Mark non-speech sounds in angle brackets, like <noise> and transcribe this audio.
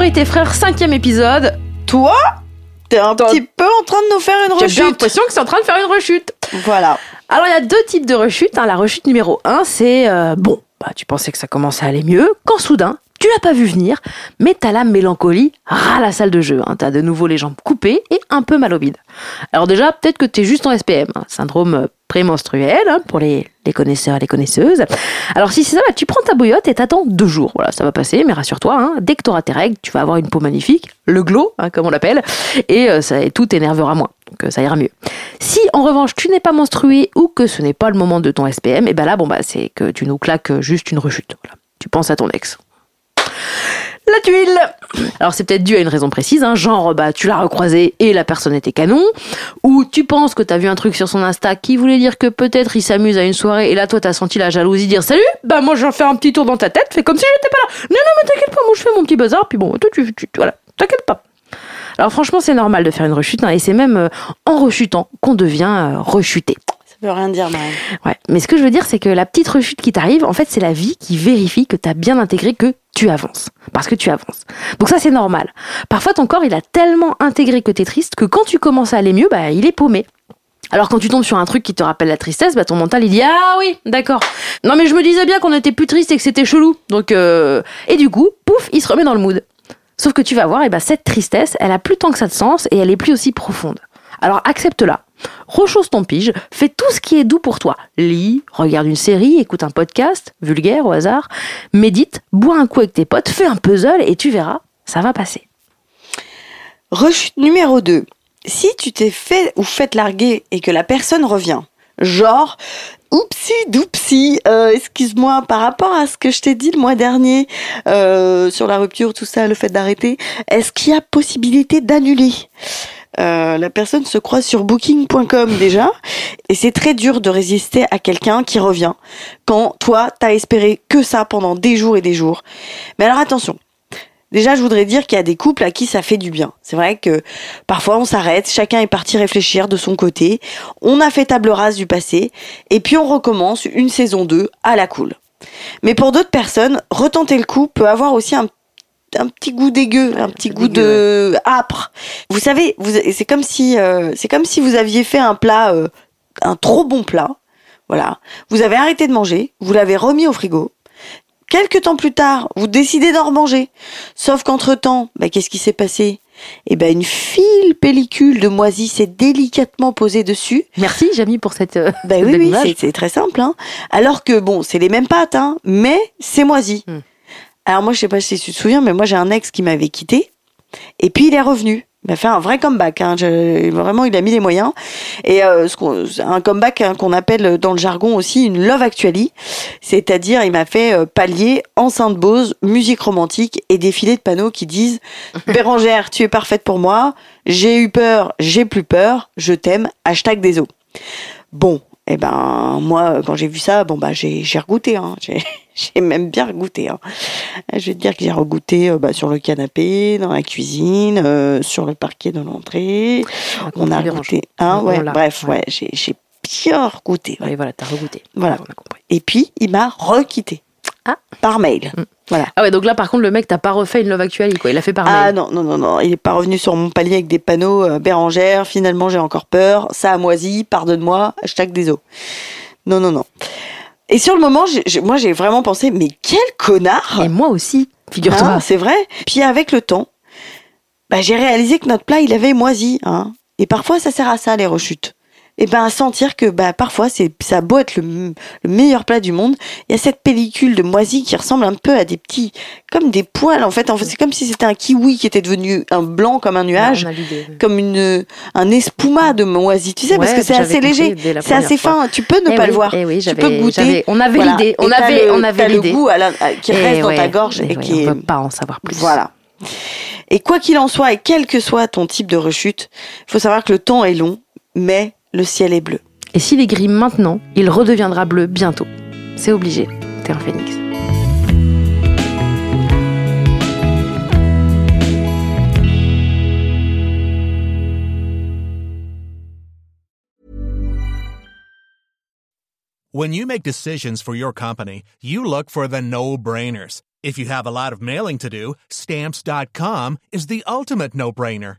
Sororité frère, cinquième épisode. Toi, t'es un Toi- petit peu en train de nous faire une J'ai rechute. l'impression que c'est en train de faire une rechute. Voilà. Alors il y a deux types de rechutes. hein. La rechute numéro un, c'est euh, bon, bah, tu pensais que ça commençait à aller mieux, quand soudain, tu l'as pas vu venir, mais t'as la mélancolie ras la salle de jeu. Hein. T'as de nouveau les jambes coupées et un peu mal au bide. Alors déjà, peut-être que t'es juste en SPM, hein, syndrome prémenstruel hein, pour les, les connaisseurs et les connaisseuses. Alors si c'est ça, bah, tu prends ta bouillotte et t'attends deux jours. Voilà, ça va passer, mais rassure-toi, hein, dès que t'auras tes règles, tu vas avoir une peau magnifique, le glow, comme on l'appelle, et, euh, et tout t'énervera moins. Donc euh, ça ira mieux. Si en revanche tu n'es pas menstrué ou que ce n'est pas le moment de ton SPM, et ben là bon bah c'est que tu nous claques juste une rechute. Tu penses à ton ex. La tuile Alors c'est peut-être dû à une raison précise, hein, genre bah tu l'as recroisé et la personne était canon, ou tu penses que t'as vu un truc sur son Insta qui voulait dire que peut-être il s'amuse à une soirée et là toi t'as senti la jalousie dire salut, bah moi je vais faire un petit tour dans ta tête, fais comme si j'étais pas là. Non non mais t'inquiète pas, moi je fais mon petit bazar, puis bon toi tu, tu- tu- voilà, t'inquiète pas. Alors franchement c'est normal de faire une rechute, hein, et c'est même euh, en rechutant qu'on devient euh, rechuté. Veut rien dire, Marie. Ouais. Mais ce que je veux dire, c'est que la petite rechute qui t'arrive, en fait, c'est la vie qui vérifie que t'as bien intégré que tu avances. Parce que tu avances. Donc ça, c'est normal. Parfois, ton corps, il a tellement intégré que t'es triste que quand tu commences à aller mieux, bah, il est paumé. Alors quand tu tombes sur un truc qui te rappelle la tristesse, bah ton mental il dit ah oui d'accord. Non mais je me disais bien qu'on était plus triste et que c'était chelou. Donc euh... et du coup pouf il se remet dans le mood. Sauf que tu vas voir et bah cette tristesse elle a plus tant que ça de sens et elle est plus aussi profonde. Alors accepte-la. Rechausse ton pige, fais tout ce qui est doux pour toi. Lis, regarde une série, écoute un podcast, vulgaire au hasard, médite, bois un coup avec tes potes, fais un puzzle et tu verras, ça va passer. Rechute numéro 2. Si tu t'es fait ou fait larguer et que la personne revient, genre, oupsi doupsi, euh, excuse-moi, par rapport à ce que je t'ai dit le mois dernier euh, sur la rupture, tout ça, le fait d'arrêter, est-ce qu'il y a possibilité d'annuler? Euh, la personne se croit sur booking.com déjà et c'est très dur de résister à quelqu'un qui revient quand toi t'as espéré que ça pendant des jours et des jours. Mais alors attention, Déjà, je voudrais dire qu'il y a des couples à qui ça fait du bien. C'est vrai que parfois on s'arrête, chacun est parti réfléchir de son côté, on a fait table rase du passé, et puis on recommence une saison 2 à la cool. Mais pour d'autres personnes, retenter le coup peut avoir aussi un, un petit goût dégueu, un petit goût de âpre. Vous savez, vous, c'est comme si, euh, c'est comme si vous aviez fait un plat, euh, un trop bon plat. Voilà. Vous avez arrêté de manger, vous l'avez remis au frigo. Quelques temps plus tard, vous décidez d'en remanger. Sauf qu'entre-temps, bah, qu'est-ce qui s'est passé? Eh ben, une file pellicule de moisi s'est délicatement posée dessus. Merci Jamie pour cette... euh, cette oui, oui, c'est très simple. Hein. Alors que bon, c'est les mêmes pâtes, hein, mais c'est moisi. Hmm. Alors moi, je sais pas si tu te souviens, mais moi j'ai un ex qui m'avait quitté, et puis il est revenu. Il a fait un vrai comeback. Hein. Je- vraiment, il a mis les moyens. Et euh, ce un comeback hein, qu'on appelle dans le jargon aussi une love actually, c'est-à-dire il m'a fait euh, palier enceinte Bose, musique romantique et défilé de panneaux qui disent <laughs> Bérangère, tu es parfaite pour moi. J'ai eu peur, j'ai plus peur. Je t'aime. Hashtag des os. Bon, eh ben moi quand j'ai vu ça, bon bah j'ai j'ai regoûté, hein. j'ai <laughs> j'ai même bien regoûté. Hein. Je vais te dire que j'ai regoûté euh, bah, sur le canapé, dans la cuisine, euh, sur le parquet de l'entrée. On a regoûté, hein, ouais, l'a, bref, ouais. ouais, j'ai bien regoûté. ouais. Oui, voilà, t'as regoûté. Voilà. On a compris. Et puis il m'a requitté Ah. par mail. Mm. Voilà. Ah ouais, donc là, par contre, le mec, t'as pas refait une Love Actually, quoi. Il a fait par Ah mail. non, non, non, non, il est pas revenu sur mon palier avec des panneaux euh, Bérangère, finalement j'ai encore peur, ça a moisi, pardonne-moi, hashtag des os. Non, non, non. Et sur le moment, j'ai- moi j'ai vraiment pensé, mais quel connard Et moi aussi, figure-toi. Hein, C'est vrai. Puis avec le temps, bah, j'ai réalisé que notre plat, il avait moisi. Hein. Et parfois, ça sert à ça, les rechutes. Et ben à sentir que bah parfois c'est ça a beau être le, le meilleur plat du monde, il y a cette pellicule de moisi qui ressemble un peu à des petits comme des poils en fait. En fait, c'est comme si c'était un kiwi qui était devenu un blanc comme un nuage, On a l'idée. comme une un espuma de moisi, tu sais, parce Ouais, que c'est assez léger, c'est assez première fin. Tu peux ne Eh pas oui, le voir, eh oui, tu peux goûter. on avait Voilà. l'idée, on Et t'as avait- on avait le goût à la- à- qui Et reste dans ouais, ta gorge et et ouais, qui est on peut pas en savoir plus. voilà. Et quoi qu'il en soit, et quel que soit ton type de rechute, il faut savoir que le temps est long, mais le ciel est bleu. Et s'il est gris maintenant, il redeviendra bleu bientôt. C'est obligé. T'es un phénix. When you make decisions for your company, you look for the no brainers. If you have a lot of mailing to do, stamps.com is the ultimate no brainer.